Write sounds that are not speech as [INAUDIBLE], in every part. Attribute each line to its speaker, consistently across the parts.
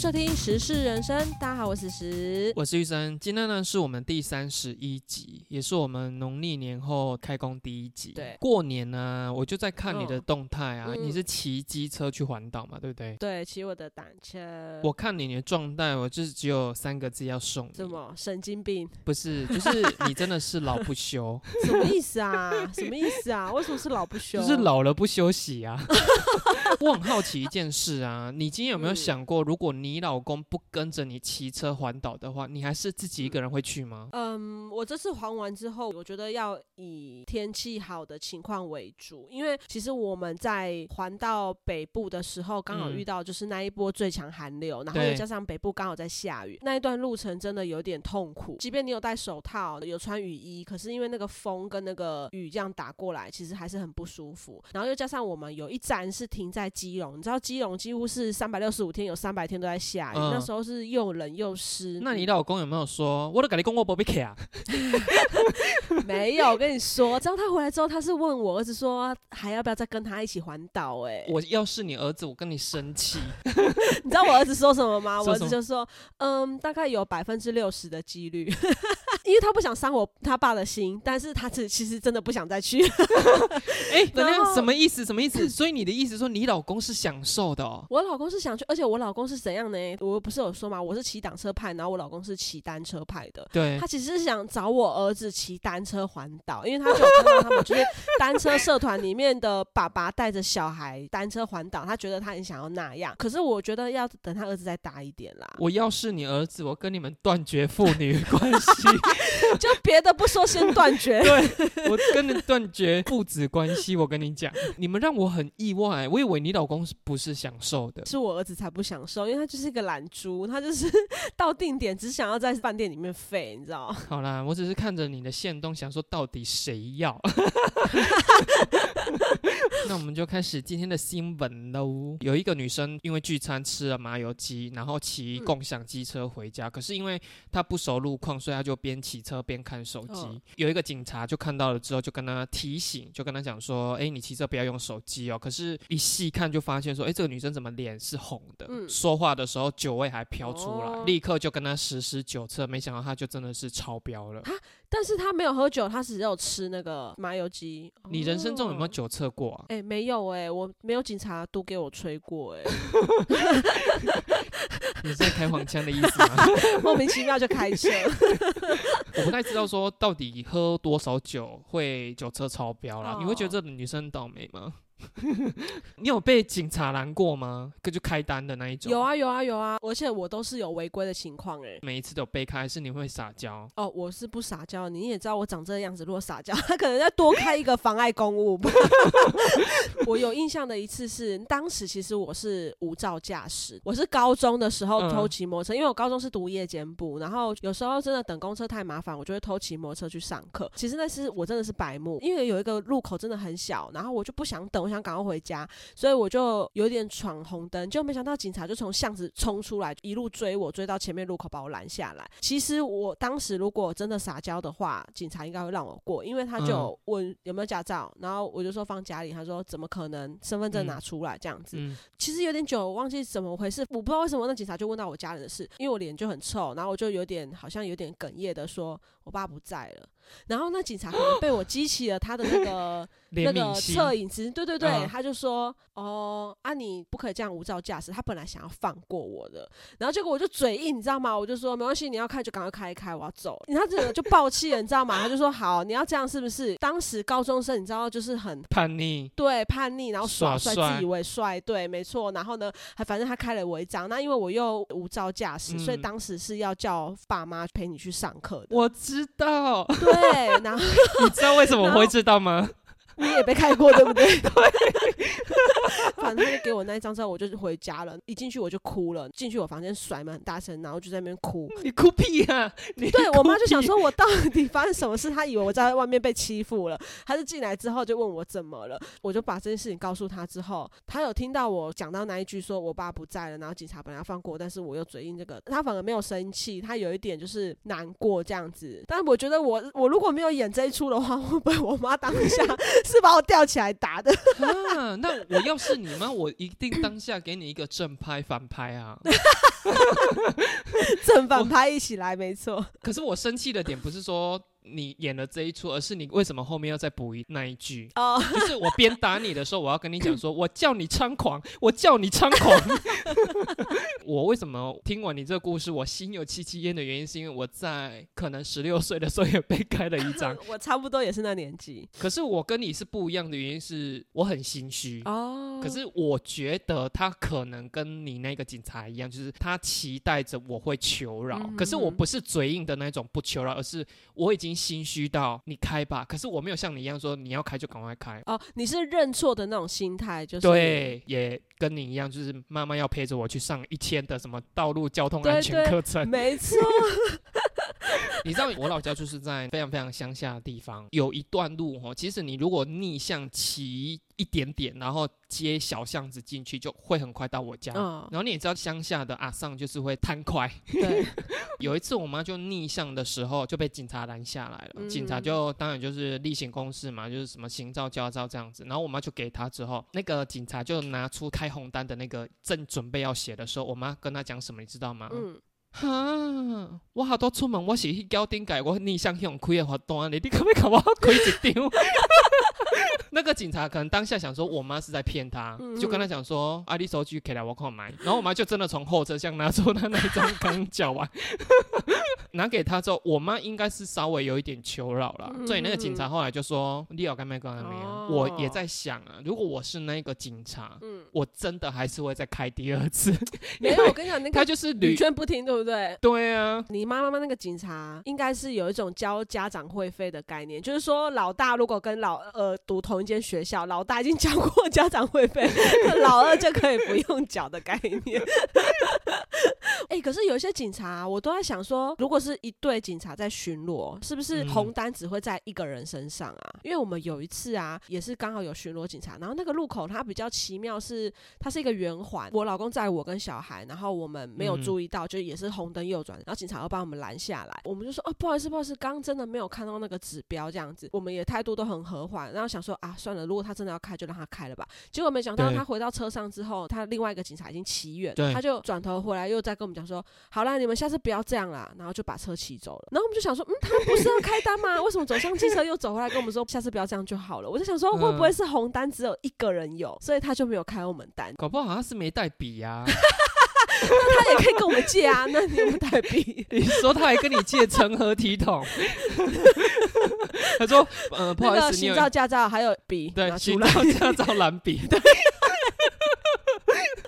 Speaker 1: 收听时事人生，大家好，我是时。
Speaker 2: 我是玉生，今天呢是我们第三十一集，也是我们农历年后开工第一集。
Speaker 1: 对
Speaker 2: 过年呢，我就在看你的
Speaker 1: 嗯
Speaker 2: 动态啊，
Speaker 1: 嗯
Speaker 2: 你是骑机车去环岛嘛，对不对？
Speaker 1: 对，骑我的单车。
Speaker 2: 我看你你的状态，我就是只有三个字要送你，
Speaker 1: 什么神经病？
Speaker 2: 不是，就是你真的是老不休，[LAUGHS]
Speaker 1: 什么意思啊？什么意思啊？为什么是老不休？[LAUGHS]
Speaker 2: 就是老了不休息啊。[LAUGHS] 我很好奇一件事啊，你今天有没有
Speaker 1: 嗯
Speaker 2: 想过，如果你老公不跟着你骑车环岛的话，你还是自己一个人会去吗？
Speaker 1: 嗯，我这次环完之后，我觉得要以天气好的情况为主，因为其实我们在环到北部的时候，刚好
Speaker 2: 嗯
Speaker 1: 遇到就是那一波最强寒流，然后又加上北部刚好在下雨，那一段路程真的有点痛苦。即便你有戴手套、有穿雨衣，可是因为那个风跟那个雨这样打过来，其实还是很不舒服。然后又加上我们有一站是停在基隆，你知道基隆几乎是三百六十五天有三百天都在下雨，
Speaker 2: 嗯
Speaker 1: 那时候是又冷又湿。
Speaker 2: 那你老公有没有说，我都跟你讲我不被卡？[LAUGHS]
Speaker 1: 没有，我跟你说，知道他回来之后，他是问我儿子说还要不要再跟他一起环岛？哎，
Speaker 2: 我要是你儿子，我跟你生气。[LAUGHS]
Speaker 1: 你知道我儿子说什么吗？[LAUGHS] 我儿子就说，嗯，大概有百分之六十的几率，因为他不想伤我他爸的心，但是他其其实真的不想再去。
Speaker 2: 哎、
Speaker 1: 然后
Speaker 2: 什么意思？什么意思？所以你的意思说你老公是享受的哦？
Speaker 1: 我老公是想去，而且我老公是怎样呢？我不是有说嘛，我是骑挡车派，然后我老公是骑单车派的。
Speaker 2: 对
Speaker 1: 他，其实是想找我儿子骑单车环岛，因为他就有看到他们就是单车社团里面的爸爸带着小孩单车环岛，他觉得他很想要那样。可是我觉得要等他儿子再大一点啦，
Speaker 2: 我要是你儿子，我跟你们断绝父女关系，[LAUGHS]
Speaker 1: 就别的不说，先断绝。
Speaker 2: 对我跟你断绝父子关系。我跟你讲，你们让我很意外，我以为你老公是不是享受的？
Speaker 1: 是我儿子才不享受，因为他就是一个懒猪，他就是 [LAUGHS] 到定点只想要在饭店里面废，你知道吗？[LAUGHS]
Speaker 2: 好啦，我只是看着你的线动，想说到底谁要？[LAUGHS] [LAUGHS] 那我们就开始今天的新闻喽。有一个女生因为聚餐吃了麻油鸡，然后骑
Speaker 1: 嗯
Speaker 2: 共享机车回家，可是因为她不熟路况，所以她就边骑车边看手机。
Speaker 1: 嗯
Speaker 2: 有一个警察就看到了之后，就跟她提醒，就跟她讲说：“哎，你骑车不要用手机哦。”可是，一细看就发现说：“哎，这个女生怎么脸是红的？
Speaker 1: 嗯
Speaker 2: 说话的时候酒味还飘出来，
Speaker 1: 哦
Speaker 2: 立刻就跟她实施酒测，没想到她就真的是超标了。”
Speaker 1: 但是他没有喝酒，他只有吃那个麻油鸡。
Speaker 2: 你人生中有没有
Speaker 1: 哦？
Speaker 2: 酒测过啊？
Speaker 1: 哎、没有哎、我没有警察都给我吹过哎、[LAUGHS]
Speaker 2: 你是在开黄腔的意思吗？[LAUGHS]
Speaker 1: 莫名其妙就开车。[LAUGHS]
Speaker 2: 我不太知道说到底喝多少酒会酒车超标啦。
Speaker 1: 哦
Speaker 2: 你会觉得这女生很倒霉吗？[LAUGHS] 你有被警察拦过吗？就开单的那一种？
Speaker 1: 有。啊有啊有啊，而且我都是有违规的情况哎。
Speaker 2: 每一次都有被开，还是你会撒娇？
Speaker 1: 哦，我是不撒娇，你也知道我长这个样子，如果撒娇，[LAUGHS] 他可能要多开一个妨碍公务。[LAUGHS] 我有印象的一次是，当时其实我是无照驾驶，我是高中的时候
Speaker 2: 嗯
Speaker 1: 偷骑摩托车，因为我高中是读夜间部，然后有时候真的等公车太麻烦，我就会偷骑摩托车去上课。其实那是我真的是白目，因为有一个路口真的很小，然后我就不想等，我想赶快回家，所以我就有点闯红灯，就没想到警察就从巷子冲出来，一路追我，追到前面路口把我拦下来。其实我当时如果真的撒娇的话，警察应该会让我过，因为他就问有没有驾照，然后我就说放家里，他说怎么可能身份证
Speaker 2: 嗯
Speaker 1: 拿出来这样子。
Speaker 2: 嗯，
Speaker 1: 其实有点久，我忘记怎么回事，我不知道为什么那警察就问到我家人的事，因为我脸就很臭，然后我就有点好像有点哽咽的说我爸不在了，然后那警察可能被我激起了他的那个那个。恻隐之心，对对对，
Speaker 2: 嗯
Speaker 1: 他就说哦啊你不可以这样无照驾驶，他本来想要放过我的，然后结果我就嘴硬，你知道吗？我就说没关系，你要开就赶快开一开，我要走。他这个就爆气了，你知道吗？他就说好，你要这样是不是？当时高中生你知道就是很
Speaker 2: 叛逆，
Speaker 1: 对，叛逆，然后耍帅，自以为帅，对，没错。然后呢，还反正他开了我一张，那因为我又无照驾驶，所以
Speaker 2: 嗯
Speaker 1: 当时是要叫爸妈陪你去上课的。
Speaker 2: 我知道。
Speaker 1: 对，然后 [LAUGHS]
Speaker 2: 你知道为什么我会知道吗？
Speaker 1: 你也被开过，对不对？[LAUGHS] 对。[LAUGHS] 反正他就给我那一张之后，我就回家了。一进去我就哭了，进去我房间甩门很大声，然后就在那边哭。
Speaker 2: 你哭屁啊！你
Speaker 1: 对我妈就想，说，我到底发生什么事？她以为我在外面被欺负了。她是进来之后就问我怎么了，我就把这件事情告诉她之后，她有听到我讲到那一句说我爸不在了，然后警察本来要放过我，但是我又嘴硬这个，她反而没有生气，她有一点就是难过这样子。但我觉得我我如果没有演这一出的话，会不会我妈当下是把我吊起来打的。[LAUGHS]
Speaker 2: 啊，那我要是你吗，我一定当下给你一个正拍反拍啊。
Speaker 1: 正反拍一起来，没错。
Speaker 2: 可是我生气的点不是说你演了这一出，而是你为什么后面要再补一那一句？
Speaker 1: 哦，
Speaker 2: 就是我边打你的时候，我要跟你讲说，我叫你猖狂，我叫你猖狂。[LAUGHS] 我为什么听完你这个故事，我心有戚戚焉的原因，是因为我在可能十六岁的时候也被开了一张，[LAUGHS]
Speaker 1: 我差不多也是那年纪。
Speaker 2: 可是我跟你是不一样的原因是我很心虚。
Speaker 1: 哦，
Speaker 2: 可是我觉得他可能跟你那个警察一样，就是他期待着我会求饶，
Speaker 1: 嗯
Speaker 2: 可是我不是嘴硬的那种不求饶，而是我已经心虚到你开吧，可是我没有像你一样说你要开就赶快开。
Speaker 1: 哦，你是认错的那种心态，就是
Speaker 2: 对，也跟你一样，就是妈妈要陪着我去上一天的什么道路交通安全课程。[LAUGHS]
Speaker 1: 没错。[LAUGHS]
Speaker 2: 你知道我老家就是在非常非常乡下的地方，有一段路哦，其实你如果逆向骑一点点，然后接小巷子进去，就会很快到我家。
Speaker 1: 嗯，
Speaker 2: 然后你也知道乡下的阿上就是会贪快。
Speaker 1: 对，[LAUGHS]
Speaker 2: 有一次我妈就逆向的时候就被警察拦下来了，
Speaker 1: 嗯
Speaker 2: 警察就当然就是例行公事嘛，就是什么行照、驾照这样子。然后我妈就给他之后，那个警察就拿出开红单的那个正准备要写的时候，我妈跟他讲什么，你知道吗？
Speaker 1: 嗯，
Speaker 2: 哈，我好多出门，我是去交顶界，我逆向向开的罚单你，你可不可以给我开一张？那个警察可能当下想说，我妈是在骗他，
Speaker 1: 嗯
Speaker 2: 就跟他讲说，啊，你手机给来我看买。然后我妈就真的从后车厢拿出他那一张刚缴完，拿给他之后，我妈应该是稍微有一点求饶了，
Speaker 1: 嗯
Speaker 2: 所以那个警察后来就说，你有干没干没有？
Speaker 1: 哦
Speaker 2: 我也在想啊，如果我是那个警察，
Speaker 1: 嗯，
Speaker 2: 我真的还是会再开第二次，
Speaker 1: 没有，我跟你讲，那个他
Speaker 2: 就是屡
Speaker 1: 屡劝不听，对不对？
Speaker 2: 对啊。
Speaker 1: 你妈妈妈那个警察应该是有一种交家长会费的概念，就是说老大如果跟老二读同一间学校，老大已经交过家长会费，老二就可以不用缴的概念。[LAUGHS] 哎、可是有一些警察，我都在想说，如果是一队警察在巡逻，是不是
Speaker 2: 嗯。
Speaker 1: 红单只会在一个人身上啊？因为我们有一次啊，也是刚好有巡逻警察，然后那个路口它比较奇妙是，它是一个圆环，我老公载我跟小孩，然后我们没有
Speaker 2: 嗯。
Speaker 1: 注意到，就也是红灯右转，然后警察要把我们拦下来，我们就说哦不好意思不好意思，刚刚真的没有看到那个指标这样子，我们也态度都很和缓，然后想说啊算了，如果他真的要开就让他开了吧，结果没想到他回到车上之后，他另外一个警察已经骑远，他就转头回来又再跟我们讲说，好啦，你们下次不要这样啦，然后就把车骑走了。然后我们就想说，嗯，他不是要开单吗？[LAUGHS] 为什么走上机车又走回来跟我们说，下次不要这样就好了？我就想说，会不会是红单只有一个人有，所以他就没有开我们单？
Speaker 2: 搞不好他是没带笔啊！
Speaker 1: 他也可以跟我们借啊，[LAUGHS] 那你有没有带笔？
Speaker 2: 你说他还跟你借成何体统？[LAUGHS] 他说：“呃，不好意思，你
Speaker 1: 照、驾照还有笔
Speaker 2: 对
Speaker 1: 拿。
Speaker 2: 行照、驾照、蓝笔。”对。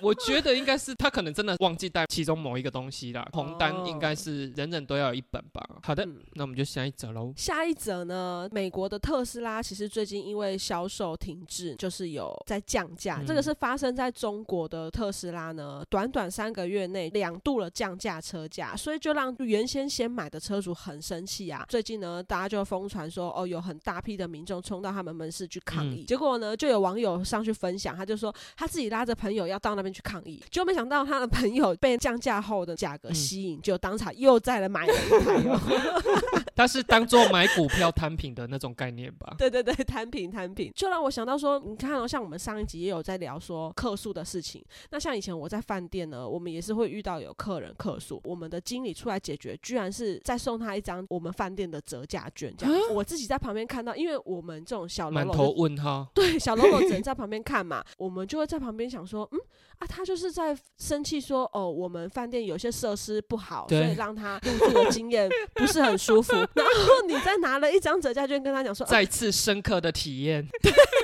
Speaker 2: 我觉得应该是他可能真的忘记带其中某一个东西啦。红单应该是人人都要有一本吧。好的，
Speaker 1: 嗯
Speaker 2: 那我们就下一则喽。
Speaker 1: 下一则呢，美国的特斯拉其实最近因为销售停滞，就是有在降价。
Speaker 2: 嗯
Speaker 1: 这个是发生在中国的特斯拉呢，短短三个月内两度了降价车价，所以就让原先先买的车主很生气啊。最近呢，大家就疯传说，哦，有很大批的民众冲到他们门市去抗议，
Speaker 2: 嗯
Speaker 1: 结果呢，就有网友上去分享，他就说他自己拉着朋友要到那边去抗议，结果没想到他的朋友被降价后的价格
Speaker 2: 嗯
Speaker 1: 吸引，就当场又再来买了一台哦。[LAUGHS]
Speaker 2: 他是当做买股票摊平的那种概念吧？
Speaker 1: 对对对，摊平摊平，就让我想到说，你看哦，像我们上一集也有在聊说客诉的事情。那像以前我在饭店呢，我们也是会遇到有客人客诉，我们的经理出来解决，居然是再送他一张我们饭店的折价券。这样，我自己在旁边看到，因为我们这种小喽啰
Speaker 2: 满头问号。
Speaker 1: 对小喽啰只能 [LAUGHS] 在旁边看嘛，我们就会在旁边想说，嗯啊，他就是在生气说，哦，我们饭店有些设施不好，所以让他入住的经验不是很舒服。[LAUGHS] 然后你再拿了一张折价券跟他讲说，
Speaker 2: 再次深刻的体验，[LAUGHS]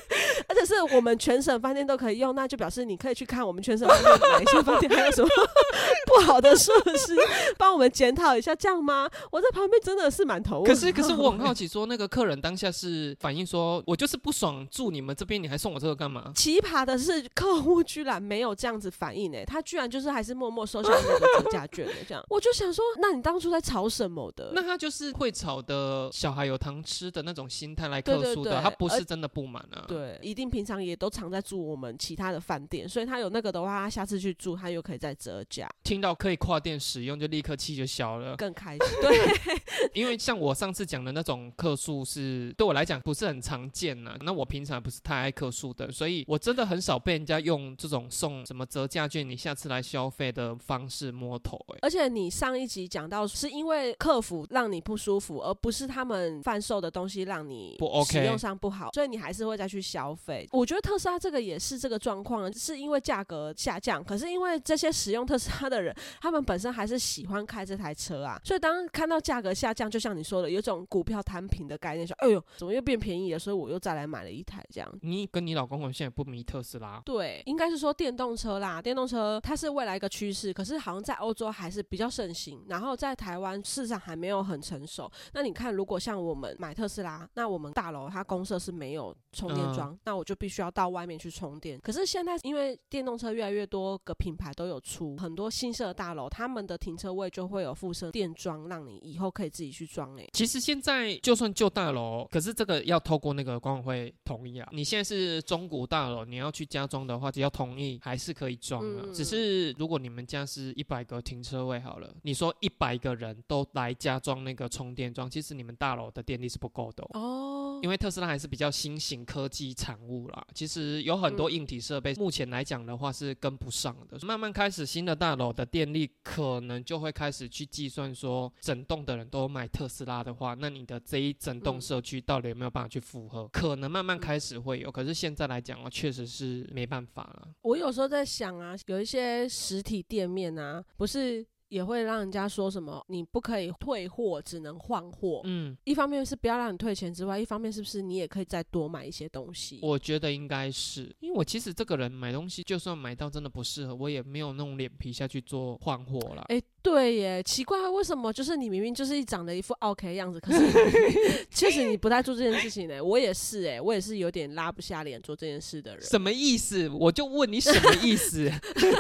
Speaker 1: 而且是我们全省饭店都可以用，那就表示你可以去看我们全省饭店哪一些饭店还有什么 [LAUGHS] 不好的设施，帮我们检讨一下，这样吗？我在旁边真的是满头。
Speaker 2: 可是可是我很好奇，说那个客人当下是反映说，我就是不爽住你们这边，你还送我这个干嘛？
Speaker 1: 奇葩的是，客户居然没有这样子反应诶、他居然就是还是默默收下那个折价券的这样。我就想说，那你当初在吵什么的？
Speaker 2: 那他就是会吵的小孩有糖吃的那种心态来客诉的，
Speaker 1: 对
Speaker 2: 他不是真的不满啊。
Speaker 1: 对，一定定平常也都常在住我们其他的饭店，所以他有那个的话，他下次去住他又可以再折价，
Speaker 2: 听到可以跨店使用，就立刻气就消了。
Speaker 1: 更开心。[LAUGHS] 对，[LAUGHS]
Speaker 2: 因为像我上次讲的那种客数是对我来讲不是很常见呐，那我平常不是太爱客数的，所以我真的很少被人家用这种送什么折价券，你下次来消费的方式摸头。哎，
Speaker 1: 而且你上一集讲到是因为客服让你不舒服，而不是他们贩售的东西让你
Speaker 2: 不 OK，
Speaker 1: 使用上不好，所以你还是会再去消费。我觉得特斯拉这个也是这个状况，是因为价格下降，可是因为这些使用特斯拉的人，他们本身还是喜欢开这台车啊，所以当看到价格下降，就像你说的，有种股票摊平的概念，说哎呦，怎么又变便宜了？所以我又再来买了一台这样。
Speaker 2: 你跟你老公现在不迷特斯拉？
Speaker 1: 对，应该是说电动车啦，电动车它是未来一个趋势，可是好像在欧洲还是比较盛行，然后在台湾市场还没有很成熟。那你看，如果像我们买特斯拉，那我们大楼它公社是没有充电桩，那我就必须要到外面去充电。可是现在因为电动车越来越多个品牌都有出很多新设大楼，他们的停车位就会有附设电桩，让你以后可以自己去装。哎，
Speaker 2: 其实现在就算旧大楼，可是这个要透过那个管委会同意啊。你现在是中古大楼，你要去加装的话，只要同意还是可以装的。只是如果你们家是一百个停车位好了，你说一百个人都来加装那个充电桩，其实你们大楼的电力是不够的哦。因为特斯拉还是比较新型科技产物啦，其实有很多硬体设备，目前来讲的话是跟不上的。慢慢开始新的大楼的电力可能就会开始去计算说，整栋的人都买特斯拉的话，那你的这一整栋社区到底有没有办法去符合？可能慢慢开始会有，可是现在来讲啊，确实是没办法了。
Speaker 1: 我有时候在想啊，有一些实体店面啊，不是。也会让人家说什么，你不可以退货，只能换货。嗯，一方面是不要让你退钱之外，一方面是不是你也可以再多买一些东西？
Speaker 2: 我觉得应该是，因为我其实这个人买东西，就算买到真的不适合，我也没有那种脸皮下去做换货了。
Speaker 1: 哎，对耶，奇怪，为什么就是你明明就是一长得一副 OK 的样子，可是 [LAUGHS] 确实你不太做这件事情呢？我也是，哎，我也是有点拉不下脸做这件事的人。
Speaker 2: 什么意思？我就问你什么意思？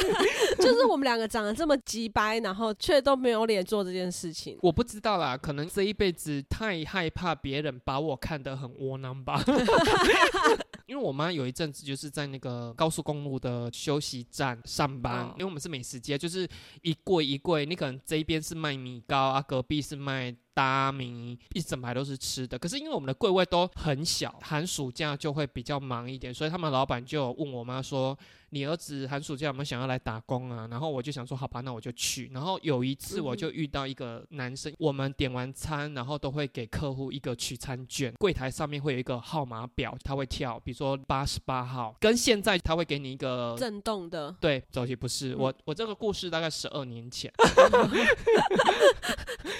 Speaker 2: [LAUGHS]
Speaker 1: 就是我们两个长得这么鸡掰，然后却都没有脸做这件事情，
Speaker 2: 我不知道啦，可能这一辈子太害怕别人把我看得很窝囊吧。[LAUGHS] 因为我妈有一阵子就是在那个高速公路的休息站上班，因为我们是美食街，就是一柜一柜，你可能这一边是卖米糕啊，隔壁是卖。大米一整排都是吃的，可是因为我们的柜位都很小，寒暑假就会比较忙一点，所以他们老板就问我妈说：“你儿子寒暑假有没有想要来打工啊？”然后我就想说：“好吧，那我就去。”然后有一次我就遇到一个男生，我们点完餐，然后都会给客户一个取餐券，柜台上面会有一个号码表，他会跳，比如说八十八号，跟现在他会给你一个 [LAUGHS]
Speaker 1: 震动的。
Speaker 2: 对，走起不是我，我这个故事大概十二年前，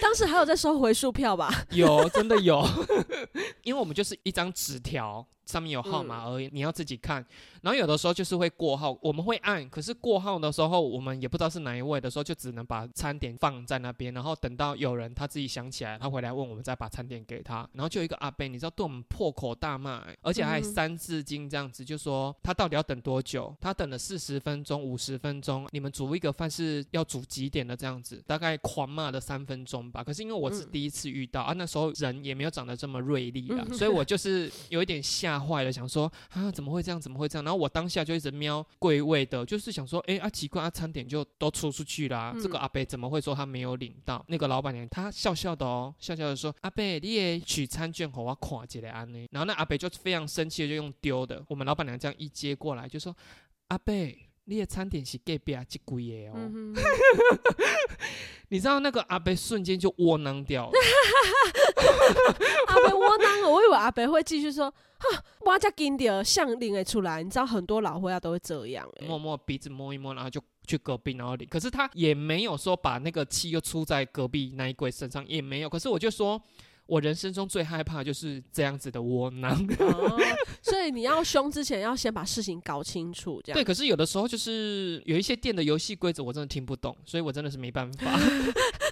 Speaker 1: 当时还有在收回。回数票吧，
Speaker 2: 有真的有，[LAUGHS] 因为我们就是一张纸条。上面有号码而已，你要自己看。然后有的时候就是会过号，我们会按，可是过号的时候我们也不知道是哪一位的时候，就只能把餐点放在那边，然后等到有人他自己想起来，他回来问我们再把餐点给他。然后就有一个阿贝，你知道对我们破口大骂，而且还三字经这样子，就说他到底要等多久？他等了四十分钟、五十分钟，你们煮一个饭是要煮几点的这样子？大概狂骂了三分钟吧。可是因为我是第一次遇到啊，那时候人也没有长得这么锐利啊，所以我就是有一点吓。坏了，想说啊，怎么会这样？怎么会这样？然后我当下就一直瞄柜位的，就是想说，哎啊，奇怪啊，餐点就都出出去啦，这个阿伯怎么会说他没有领到？那个老板娘她笑笑的哦，笑笑的说，阿伯你也取餐券和我看起来安呢。然后那阿伯就非常生气的就用丢的，我们老板娘这样一接过来就说，阿伯你的餐点是隔壁啊，这贵的哦。[LAUGHS] 你知道那个阿伯瞬间就窝囊掉了，
Speaker 1: 阿伯窝囊了，我以为阿伯会继续说，[LAUGHS] 哈，我家金条像领诶出来，你知道很多老会啊都会这样，
Speaker 2: 摸摸鼻子摸一摸，然后就去隔壁然后领，可是他也没有说把那个气又出在隔壁那一柜身上，也没有，可是我就说。我人生中最害怕就是这样子的窝囊，
Speaker 1: 所以你要凶之前要先把事情搞清楚，这样
Speaker 2: 对。可是有的时候就是有一些店的游戏规则我真的听不懂，所以我真的是没办法。[LAUGHS]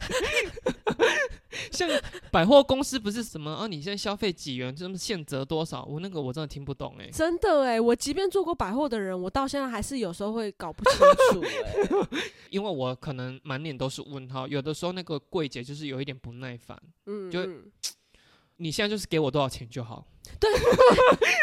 Speaker 2: 像百货公司不是什么啊？你现在消费几元，这么现折多少？我那个我真的听不懂哎。
Speaker 1: 真的哎，我即便做过百货的人，我到现在还是有时候会搞不清楚 [LAUGHS] 哎。
Speaker 2: 因为我可能满脸都是问号，有的时候那个柜姐就是有一点不耐烦，嗯，就你现在就是给我多少钱就好。
Speaker 1: 对，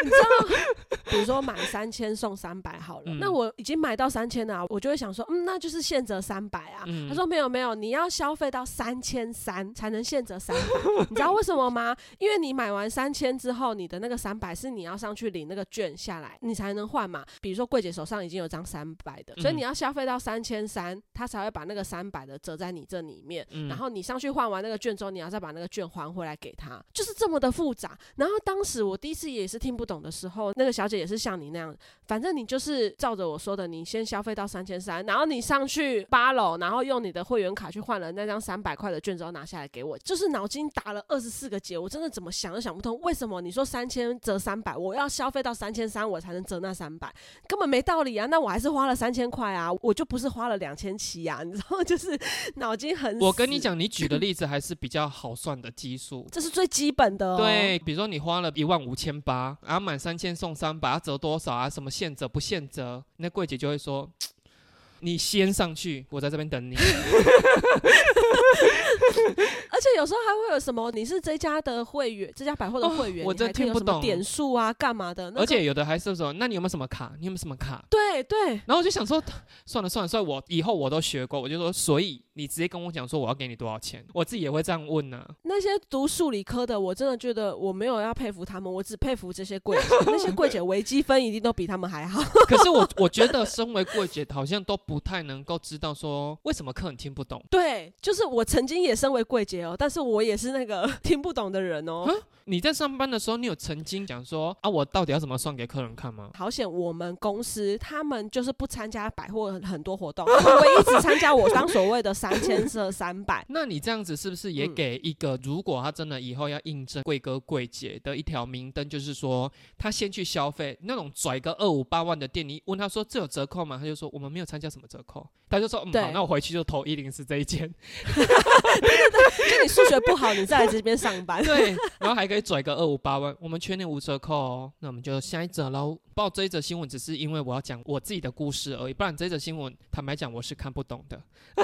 Speaker 1: 你知道，比如说买三千送三百好了，
Speaker 2: 嗯
Speaker 1: 那我已经买到三千了啊，我就会想说，嗯，那就是现折三百啊。
Speaker 2: 嗯
Speaker 1: 他说没有没有，你要消费到三千三才能现折三百，你知道为什么吗？因为你买完三千之后，你的那个三百是你要上去领那个券下来，你才能换嘛。比如说柜姐手上已经有张三百的，所以
Speaker 2: 嗯
Speaker 1: 你要消费到三千三，他才会把那个三百的折在你这里面。
Speaker 2: 嗯
Speaker 1: 然后你上去换完那个券之后，你要再把那个券还回来给他，就是这么的复杂。然后当时我第一次也是听不懂的时候，那个小姐也是像你那样，反正你就是照着我说的，你先消费到三千三，然后你上去八楼，然后用你的会员卡去换了那张三百块的券之后拿下来给我，就是脑筋打了二十四个结，我真的怎么想都想不通，为什么你说三千折三百，我要消费到三千三我才能折那三百，根本没道理啊！那我还是花了三千块啊，我就不是花了两千七呀，你知道，[LAUGHS] 就是脑筋很
Speaker 2: 我跟你讲，你举的例子还是比较好算的基数。
Speaker 1: 这是最基本的、哦。
Speaker 2: 对，比如说你花了一万五千八，然后满三千送三百，要折多少啊？什么现折不现折？那柜姐就会说。[TSK] 你先上去，我在这边等你。[LAUGHS]
Speaker 1: 而且有时候还会有什么，你是这家的会员，这家百货的会员，
Speaker 2: 哦我真听不懂
Speaker 1: 点数啊，干嘛的？那个
Speaker 2: 而且有的还是说，那你有没有什么卡？你有没有什么卡？
Speaker 1: 对对，
Speaker 2: 然后我就想说，算了算了，算了我以后我都学过，我就说，所以你直接跟我讲说我要给你多少钱，我自己也会这样问呢、
Speaker 1: 那些读数理科的，我真的觉得我没有要佩服他们，我只佩服这些柜姐，那些柜姐微积分一定都比他们还好。
Speaker 2: 可是我 [LAUGHS] 我觉得身为柜姐，好像都不太能够知道说为什么客人听不懂。
Speaker 1: 对，就是我曾经也身为柜姐哦，但是我也是那个 [LAUGHS] 听不懂的人哦。
Speaker 2: 你在上班的时候，你有曾经讲说啊，我到底要怎么算给客人看吗？
Speaker 1: 好险，我们公司他们就是不参加百货很很多活动，[LAUGHS] 他们唯一直参加我刚所谓的三千折三百。[LAUGHS]
Speaker 2: 那你这样子是不是也
Speaker 1: 嗯
Speaker 2: 给一个，如果他真的以后要应征贵哥贵姐的一条明灯，就是说他先去消费那种拽个二五八万的店，你问他说这有折扣吗？他就说我们没有参加什么折扣，他就说嗯好，那我回去就投一零四这一间，
Speaker 1: 就你数学不好，你再来这边上班。
Speaker 2: 对，然后还可以拽个二五八万，我们全年无折扣哦。那我们就下一则喽。报这一则新闻只是因为我要讲我自己的故事而已，不然这则新闻坦白讲我是看不懂的。[LAUGHS]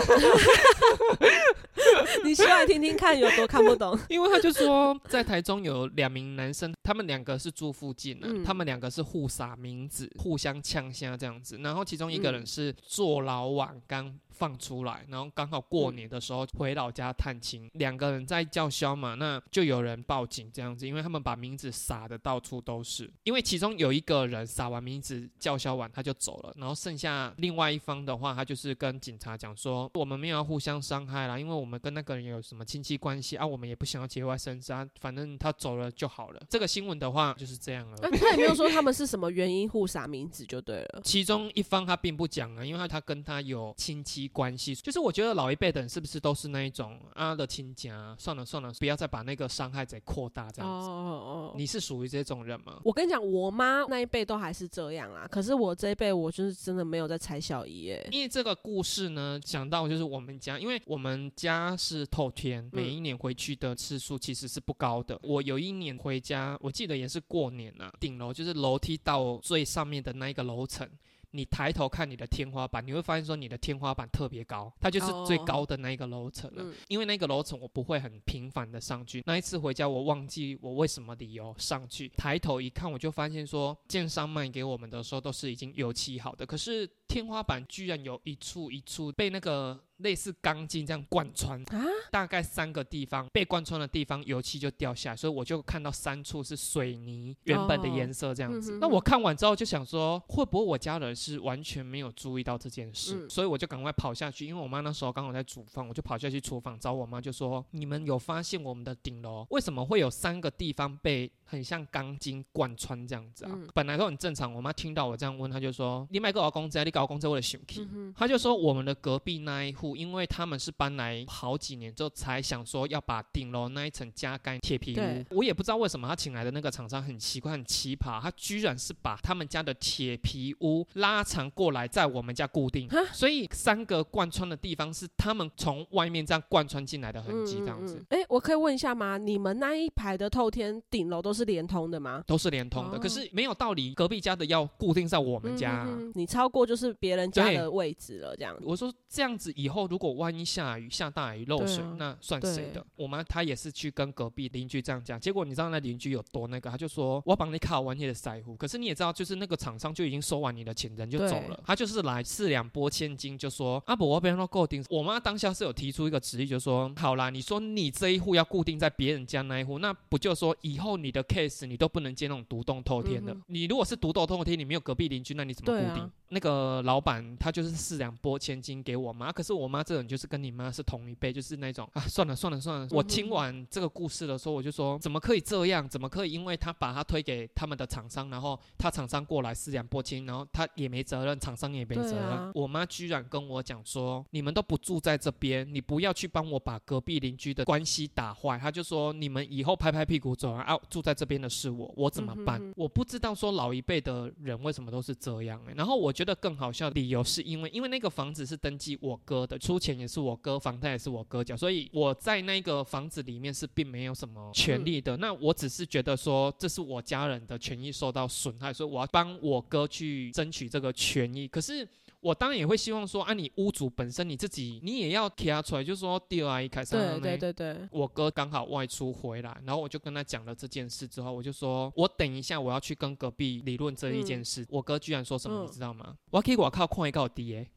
Speaker 1: 你希望听听看有多看不懂？[LAUGHS]
Speaker 2: 因为他就说，在台中有两名男生，他们两个是住附近的、
Speaker 1: 嗯
Speaker 2: 他们两个是互撒名字，互相呛虾这样子。然后其中一个人
Speaker 1: 嗯
Speaker 2: 是坐牢晚刚放出来，然后刚好过
Speaker 1: 嗯
Speaker 2: 年的时候回老家探亲，两个人在叫嚣嘛，那就有人报警这样子，因为他们把名字撒的到处都是。因为其中有一个人撒完名字叫嚣完他就走了，然后剩下另外一方的话，他就是跟警察讲说，我们没有要互相伤害啦，因为我们跟那个人有什么亲戚关系啊，我们也不想要节外生枝啊，反正他走了就好了。这个新闻的话就是这样了。
Speaker 1: 呃他也没有说他们是什么原因互撒名字就对了。
Speaker 2: 其中一方他并不讲啊，因为他他跟他有亲戚关系，就是我觉得老一辈的人是不是都是那一种啊的亲家？算了算了，不要再把那个伤害再扩大这
Speaker 1: 哦
Speaker 2: 样子。
Speaker 1: 哦哦，
Speaker 2: 你是属于这种人吗？
Speaker 1: 我跟你讲，我妈那一辈都还是这样啊，可是我这一辈我就是真的没有在踩小姨耶。
Speaker 2: 因为这个故事呢，讲到就是我们家，因为我们家是透天，每一年回去的次数其实是不高的。我有一年回家，我记得也是过年啊，顶楼就是楼梯到最上面的那一个楼层。你抬头看你的天花板，你会发现说你的天花板特别高，它就是最
Speaker 1: 哦
Speaker 2: 高的那一个楼层了。
Speaker 1: 嗯
Speaker 2: 因为那个楼层我不会很频繁的上去。那一次回家，我忘记我为什么理由上去，抬头一看，我就发现说，建商卖给我们的时候都是已经油漆好的，可是天花板居然有一处一处被那个类似钢筋这样贯穿，
Speaker 1: 啊，
Speaker 2: 大概三个地方被贯穿的地方油漆就掉下来，所以我就看到三处是水泥原本的颜色这样子。
Speaker 1: 哦嗯
Speaker 2: 那我看完之后就想说，会不会我家人是完全没有注意到这件事？
Speaker 1: 嗯
Speaker 2: 所以我就赶快跑下去，因为我妈那时候刚好在煮饭，我就跑下去厨房找我妈，就说：“你们有发现我们的顶楼为什么会有三个地方被很像钢筋贯穿这样子啊？
Speaker 1: 嗯
Speaker 2: 本来都很正常。”我妈听到我这样问，她就说：“你买个老公仔，你搞公这位的生气。
Speaker 1: 嗯，
Speaker 2: 他就说我们的隔壁那一户，因为他们是搬来好几年之后才想说要把顶楼那一层加盖铁皮屋，我也不知道为什么他请来的那个厂商很奇怪很奇葩，他居然是把他们家的铁皮屋拉长过来在我们家固定，所以三个贯穿的地方是他们从外面这样贯穿进来的痕迹，这样子。
Speaker 1: 哎、诶我可以问一下吗？你们那一排的透天顶楼都是连通的吗？
Speaker 2: 都是连通的，
Speaker 1: 哦。
Speaker 2: 可是没有道理隔壁家的要固定在我们家、
Speaker 1: 你超过就是就是别人家的位置了，这样。
Speaker 2: 我说这样子以后如果万一下雨下大雨漏水，
Speaker 1: 啊
Speaker 2: 那算谁的？我妈她也是去跟隔壁邻居这样讲，结果你知道那邻居有多那个，他就说我帮你卡完你的腮胡，可是你也知道，就是那个厂商就已经收完你的钱，人就走了，他就是来四两拨千斤，就说啊不，我别让固定。我妈当下是有提出一个旨意，就说好啦，你说你这一户要固定在别人家那一户，那不就说以后你的 case 你都不能接那种独栋透天的？
Speaker 1: 嗯
Speaker 2: 你如果是独栋透天，你没有隔壁邻居，那你怎么固定？
Speaker 1: 啊
Speaker 2: 那个老板他就是四两拨千斤给我妈，可是我妈这种就是跟你妈是同一辈，就是那种啊，算了算了算了。我听完这个故事的时候，我就说怎么可以这样？怎么可以？因为他把他推给他们的厂商，然后他厂商过来四两拨千，然后他也没责任，厂商也没责任。
Speaker 1: 啊
Speaker 2: 我妈居然跟我讲说，你们都不住在这边，你不要去帮我把隔壁邻居的关系打坏。他就说你们以后拍拍屁股走啊，啊住在这边的是我，我怎么办？
Speaker 1: 嗯哼哼
Speaker 2: 我不知道说老一辈的人为什么都是这样、欸。然后我觉得更好笑的理由是因为，因为那个房子是登记我哥的，出钱也是我哥，房贷也是我哥缴，所以我在那个房子里面是并没有什么权利的。那我只是觉得说这是我家人的权益受到损害，所以我要帮我哥去争取这个权益。可是。我当然也会希望说，啊，你屋主本身你自己你也要提出来，就是说第二阿姨凯撒
Speaker 1: 对对对对，
Speaker 2: 我哥刚好外出回来，然后我就跟他讲了这件事之后，我就说，我等一下我要去跟隔壁理论这一件事。我哥居然说什么，
Speaker 1: 嗯
Speaker 2: 你知道吗？我可以我靠矿一个低耶。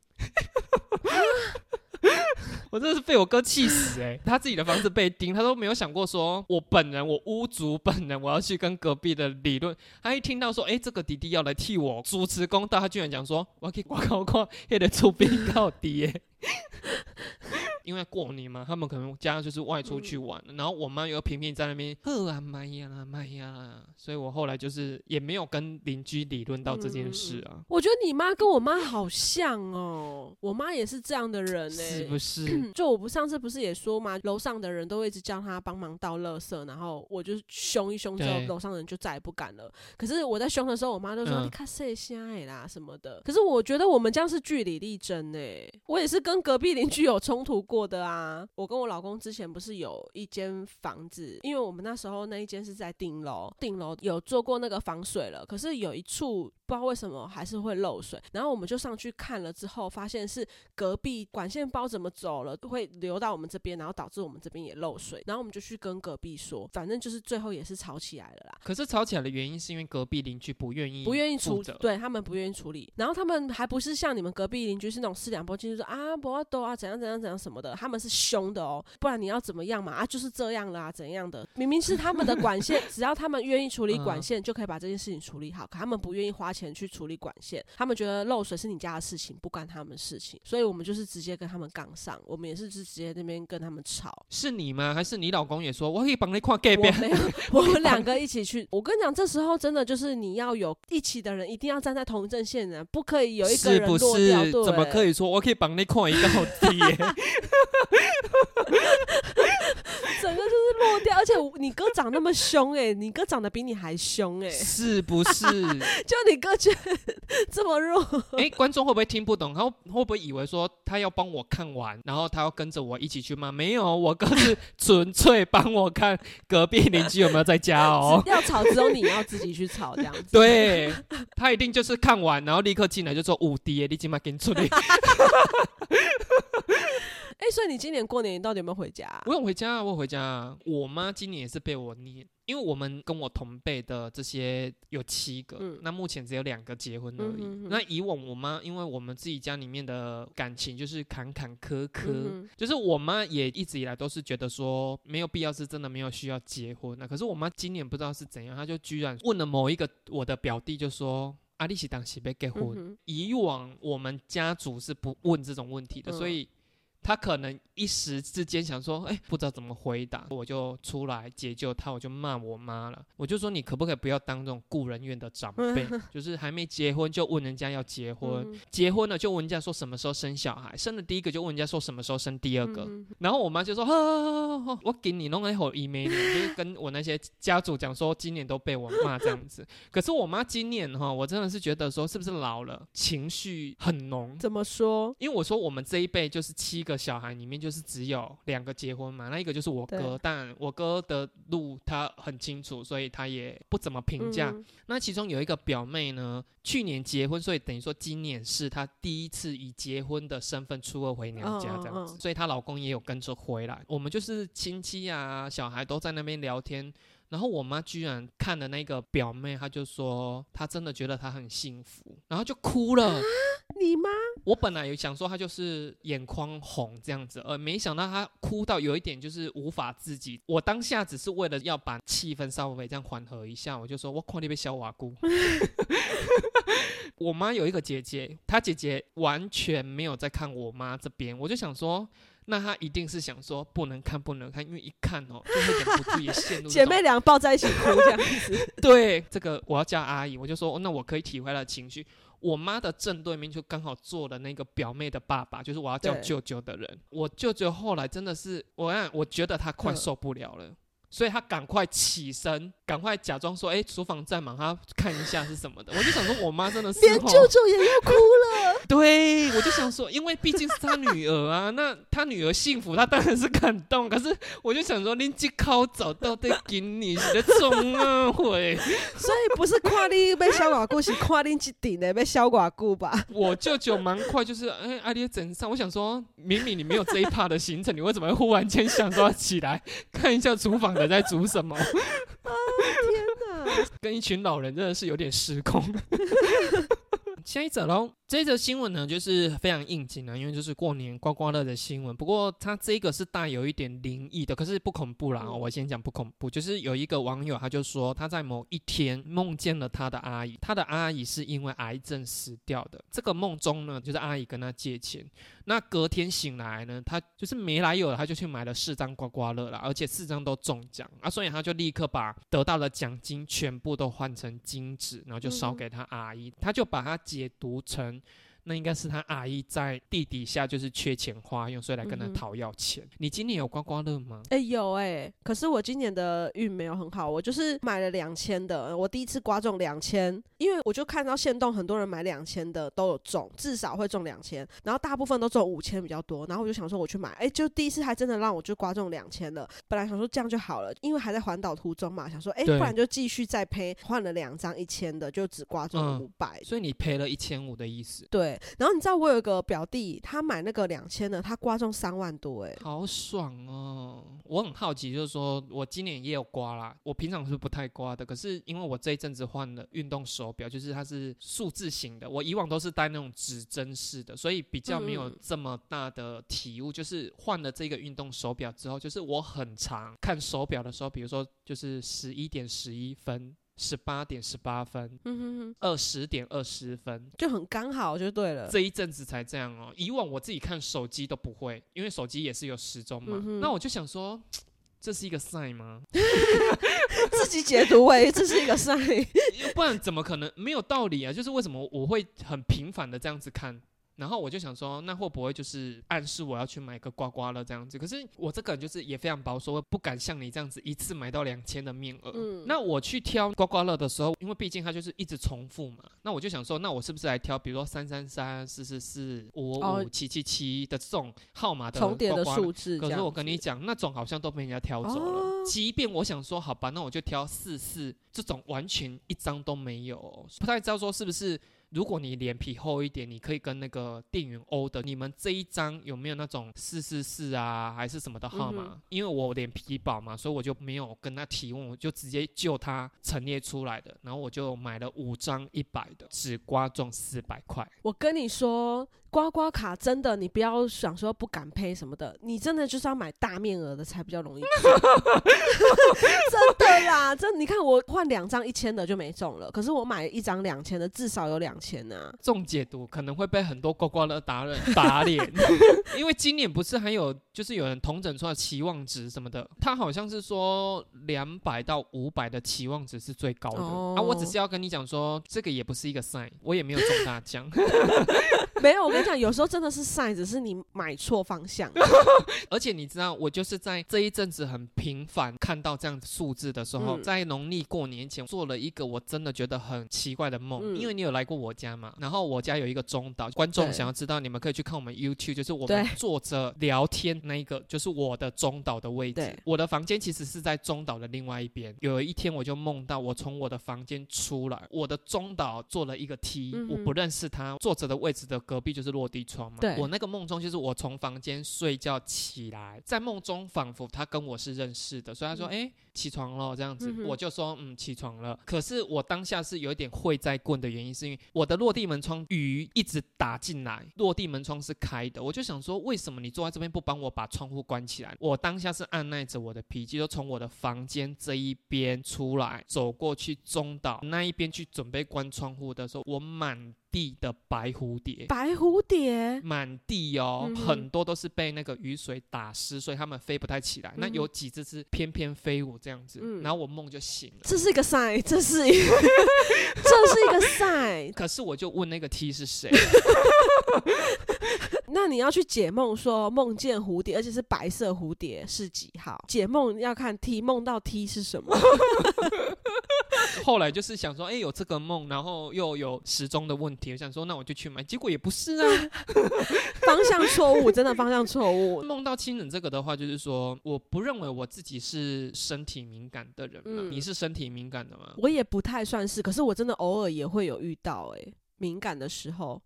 Speaker 2: 我真的是被我哥气死哎、他自己的房子被盯，他都没有想过说，我本人，我屋主本人，我要去跟隔壁的理论。他一听到说，哎、这个弟弟要来替我主持公道，他居然讲说，我可以我靠看，也得出兵到底耶。因为过年嘛，他们可能家就是外出去玩，然后我妈又频频在那边呵啊妈呀啦妈呀啦，所以我后来就是也没有跟邻居理论到这件事啊，
Speaker 1: 我觉得你妈跟我妈好像哦，我妈也是这样的人呢、
Speaker 2: 是不是？
Speaker 1: 就我不上次不是也说嘛，楼上的人都会一直叫她帮忙倒垃圾，然后我就凶一凶之后，楼上的人就再也不敢了。可是我在凶的时候，我妈就说、
Speaker 2: 嗯
Speaker 1: 你看谁瞎哎啦什么的。可是我觉得我们这样是据理力争呢、我也是跟隔壁邻居有冲突过过的啊。我跟我老公之前不是有一间房子，因为我们那时候那一间是在顶楼，顶楼有做过那个防水了，可是有一处不知道为什么还是会漏水，然后我们就上去看了之后，发现是隔壁管线包怎么走了，会流到我们这边，然后导致我们这边也漏水，然后我们就去跟隔壁说，反正就是最后也是吵起来了啦。
Speaker 2: 可是吵起来的原因是因为隔壁邻居不愿意
Speaker 1: 不愿意处
Speaker 2: 理，
Speaker 1: 对他们不愿意处理，然后他们还不是像你们隔壁邻居是那种四两拨千，斤说啊不要多啊怎样怎样怎样什么的，他们是凶的哦，不然你要怎么样嘛？啊就是这样啦、怎样的，明明是他们的管线，[LAUGHS] 只要他们愿意处理管
Speaker 2: 嗯
Speaker 1: 线，就可以把这件事情处理好，可他们不愿意花钱去处理管线，他们觉得漏水是你家的事情，不关他们事情，所以我们就是直接跟他们杠上，我们也是直接那边跟他们吵。
Speaker 2: 是你吗？还是你老公也说我可以帮你看隔壁
Speaker 1: 我？没有，[LAUGHS] [LAUGHS] 我们两个一起去。我跟你讲，这时候真的就是你要有一起的人，一定要站在同一阵线的，不可以有一个人
Speaker 2: 是不
Speaker 1: 落掉。
Speaker 2: 怎么可以说我可以帮你看一个好低？[LAUGHS]
Speaker 1: 整个就是落掉？而且你哥长那么凶哎、你哥长得比你还凶哎、
Speaker 2: 是不是？
Speaker 1: 就你哥居然这么弱，[LAUGHS]
Speaker 2: 哎、观众会不会听不懂？他会会不会以为说他要帮我看完，然后他要跟着我一起去骂？没有，我哥是纯粹帮我看隔壁邻居有没有在家哦。[LAUGHS]
Speaker 1: 要吵只有你要自己去吵这样子。[LAUGHS]
Speaker 2: 对他一定就是看完，然后立刻进来就说五 D，你今晚给你出来。
Speaker 1: 哎、所以你今年过年你到底有没有回家啊、
Speaker 2: 我有回家啊，我有回家啊。我妈今年也是被我念，因为我们跟我同辈的这些有七个，
Speaker 1: 嗯
Speaker 2: 那目前只有两个结婚而已。
Speaker 1: 嗯哼哼
Speaker 2: 那以往我妈，因为我们自己家里面的感情就是坎坎坷坷，
Speaker 1: 嗯
Speaker 2: 就是我妈也一直以来都是觉得说没有必要，是真的没有需要结婚那、可是我妈今年不知道是怎样，她就居然问了某一个我的表弟，就说。阿丽西当时被结婚，
Speaker 1: 嗯
Speaker 2: 以往我们家族是不问这种问题的，
Speaker 1: 嗯
Speaker 2: 所以他可能一时之间想说，哎、不知道怎么回答，我就出来解救他，我就骂我妈了，我就说你可不可以不要当这种故人院的长辈，[LAUGHS] 就是还没结婚就问人家要结婚，
Speaker 1: 嗯
Speaker 2: 结婚了就问人家说什么时候生小孩，生了第一个就问人家说什么时候生第二个，
Speaker 1: 嗯
Speaker 2: 然后我妈就说：“好好好好好，我给你弄一口 email，就是跟我那些家族讲说，今年都被我骂这样子。可是我妈今年哈，我真的是觉得说，是不是老了，情绪很浓？
Speaker 1: 怎么说？
Speaker 2: 因为我说我们这一辈就是七个个小孩里面就是只有两个结婚嘛，那一个就是我哥，但我哥的路他很清楚，所以他也不怎么评价。
Speaker 1: 嗯
Speaker 2: 那其中有一个表妹呢，去年结婚，所以等于说今年是她第一次以结婚的身份出二回娘家这样子，
Speaker 1: 嗯嗯嗯
Speaker 2: 所以她老公也有跟着回来。我们就是亲戚啊，小孩都在那边聊天。然后我妈居然看了那个表妹，她就说她真的觉得她很幸福，然后就哭了。
Speaker 1: 你妈
Speaker 2: 我本来有想说她就是眼眶红这样子，而，没想到她哭到有一点就是无法自己。我当下只是为了要把气氛稍微这样缓和一下，我就说我看你被小瓦姑。[LAUGHS] 我妈有一个姐姐，她姐姐完全没有在看我妈这边，我就想说。那他一定是想说不能看不能看，因为一看哦就会忍不住也陷入
Speaker 1: 姐妹俩抱在一起哭这样子，[LAUGHS]
Speaker 2: 对，这个我要叫阿姨，我就说，哦那我可以体会她的情绪。我妈的正对面就刚好坐了那个表妹的爸爸，就是我要叫舅舅的人。我舅舅后来真的是，我让我觉得他快
Speaker 1: 嗯
Speaker 2: 受不了了。所以他赶快起身，赶快假装说：“哎、厨房在忙，他看一下是什么的。”我就想说，我妈真的是
Speaker 1: 连舅舅也要哭了。[LAUGHS]
Speaker 2: 对，我就想说，因为毕竟是他女儿啊，那他女儿幸福，他当然是感动。可是我就想说，恁这口找到底给你是在冲啊会？[LAUGHS]
Speaker 1: 所以不是看你被小寡姑，是看你去顶的被小寡姑吧？[LAUGHS]
Speaker 2: 我舅舅蛮快，就是哎，阿爹整上。我想说，明明你没有这一趴的行程，你为什么会忽然间想说要起来看一下厨房的在煮什么？[LAUGHS]
Speaker 1: 天哪！[LAUGHS]
Speaker 2: 跟一群老人真的是有点失控。[LAUGHS] 下一则喽，这则新闻呢，就是非常应景啊，因为就是过年刮刮乐的新闻。不过它这个是带有一点灵异的，可是不恐怖啦。
Speaker 1: 嗯
Speaker 2: 我先讲不恐怖，就是有一个网友他就说他在某一天梦见了他的阿姨，他的阿姨是因为癌症死掉的。这个梦中呢，就是阿姨跟他借钱，那隔天醒来呢，他就是没来由的，他就去买了四张刮刮乐了，而且四张都中奖啊，所以他就立刻把得到的奖金全部都换成金纸，然后就烧
Speaker 1: 嗯
Speaker 2: 给他阿姨，他就把它解读成。那应该是他阿姨在地底下就是缺钱花用，所以来跟他讨要钱。你今年有刮刮乐吗？
Speaker 1: 哎、有哎、可是我今年的运没有很好，我就是买了两千的，我第一次刮中两千，因为我就看到现动很多人买两千的都有中，至少会中两千，然后大部分都中五千比较多，然后我就想说我去买，哎、就第一次还真的让我就刮中两千了，本来想说这样就好了，因为还在环岛途中嘛，想说哎、
Speaker 2: 对。
Speaker 1: 不然就继续再赔，换了两张一千的，就只刮中
Speaker 2: 嗯。
Speaker 1: 五百、
Speaker 2: 所以你赔了一千五的意思，
Speaker 1: 对，然后你知道我有一个表弟，他买那个两千的，他刮中三万多、哎，
Speaker 2: 好爽哦！我很好奇，就是说我今年也有刮啦，我平常是不太刮的，可是因为我这一阵子换了运动手表，就是它是数字型的，我以往都是戴那种指针式的，所以比较没有
Speaker 1: 嗯
Speaker 2: 这么大的体悟。就是换了这个运动手表之后，就是我很常看手表的时候，比如说就是十一点十一分。十八点十八分，
Speaker 1: 嗯哼哼，
Speaker 2: 二十点二十分，
Speaker 1: 就很刚好就对了。
Speaker 2: 这一阵子才这样哦。以往我自己看手机都不会，因为手机也是有时钟嘛。
Speaker 1: 嗯
Speaker 2: 那我就想说，[TSK] 这是一个 sign 吗？[LAUGHS]
Speaker 1: 自己解读为这是一个 sign，[LAUGHS]
Speaker 2: 不然怎么可能没有道理啊？就是为什么我会很频繁的这样子看？然后我就想说，那会不会就是暗示我要去买个刮刮乐这样子？可是我这个人就是也非常保守，我不敢像你这样子一次买到两千的面额。
Speaker 1: 嗯
Speaker 2: 那我去挑刮刮乐的时候，因为毕竟它就是一直重复嘛，那我就想说，那我是不是来挑，比如说三三三、四四四、五
Speaker 1: 哦
Speaker 2: 五七七七的这种号码的
Speaker 1: 重叠的
Speaker 2: 刮刮乐
Speaker 1: 数字。
Speaker 2: 可是我跟你讲，那种好像都被人家挑走了。
Speaker 1: 哦
Speaker 2: 即便我想说，好吧，那我就挑四四这种，完全一张都没有哦。不太知道说是不是，如果你脸皮厚一点，你可以跟那个店员欧的，你们这一张有没有那种四四四啊，还是什么的号码？
Speaker 1: 嗯
Speaker 2: 因为我脸皮薄嘛，所以我就没有跟他提问，我就直接就他陈列出来的，然后我就买了五张一百的，只刮中四百块。
Speaker 1: 我跟你说，刮刮卡真的，你不要想说不敢配什么的，你真的就是要买大面额的才比较容易中。[LAUGHS] 真的啦，真你看我换两张一千的就没中了，可是我买一张两千的，至少有两千呢。
Speaker 2: 这种解读可能会被很多刮刮乐达人打脸，[LAUGHS] 因为今年不是还有就是有人统整出来期望值什么的，他好像是说两百到五百的期望值是最高的、
Speaker 1: 哦
Speaker 2: 啊。我只是要跟你讲说，这个也不是一个 sign，我也没有中大奖。[LAUGHS]
Speaker 1: 没有，我跟你讲，有时候真的是 sign，只是你买错方向。[LAUGHS]
Speaker 2: 而且你知道，我就是在这一阵子很频繁看到这样子数字的时候，
Speaker 1: 嗯
Speaker 2: 在农历过年前做了一个我真的觉得很奇怪的梦，
Speaker 1: 嗯
Speaker 2: 因为你有来过我家嘛，然后我家有一个中岛，观众想要知道，你们可以去看我们 YouTube，就是我们坐着聊天那一个，就是我的中岛的位置。我的房间其实是在中岛的另外一边。有一天我就梦到我从我的房间出来，我的中岛做了一个梯，
Speaker 1: 嗯
Speaker 2: 我不认识他，坐着的位置的隔壁就是落地窗嘛。
Speaker 1: 对
Speaker 2: 我那个梦中就是我从房间睡觉起来，在梦中仿佛他跟我是认识的，所以他说：“哎、起床了。”这样子，
Speaker 1: 嗯
Speaker 2: 我就说：“嗯，起床了。”可是我当下是有一点会在棍的原因，是因为我的落地门窗雨一直打进来，落地门窗是开的，我就想说，为什么你坐在这边不帮我把窗户关起来？我当下是按耐着我的脾气，就从我的房间这一边出来，走过去中岛那一边去准备关窗户的时候，我满地的白蝴蝶。
Speaker 1: 白蝴蝶，
Speaker 2: 满地哦，
Speaker 1: 嗯
Speaker 2: 很多都是被那个雨水打湿，所以它们飞不太起来。那有几只是翩翩飞舞这样子，
Speaker 1: 嗯
Speaker 2: 然后我梦就醒了。
Speaker 1: 这是一个 sign，这是一个，这是一个 sign。[LAUGHS]
Speaker 2: 可是我就问那个 T 是谁，[LAUGHS]
Speaker 1: 那你要去解梦，说梦见蝴蝶，而且是白色蝴蝶是几号？解梦要看 T，梦到 T 是什么？[LAUGHS] [LAUGHS]
Speaker 2: 后来就是想说，哎、有这个梦，然后又有时钟的问题，我想说，那我就去买，结果也不是啊。[LAUGHS]
Speaker 1: 方向错误，真的方向错误。
Speaker 2: 梦到亲人这个的话，就是说，我不认为我自己是身体敏感的人嘛。
Speaker 1: 嗯
Speaker 2: 你是身体敏感的吗？
Speaker 1: 我也不太算是，可是我真的偶尔也会有遇到、欸，敏感的时候，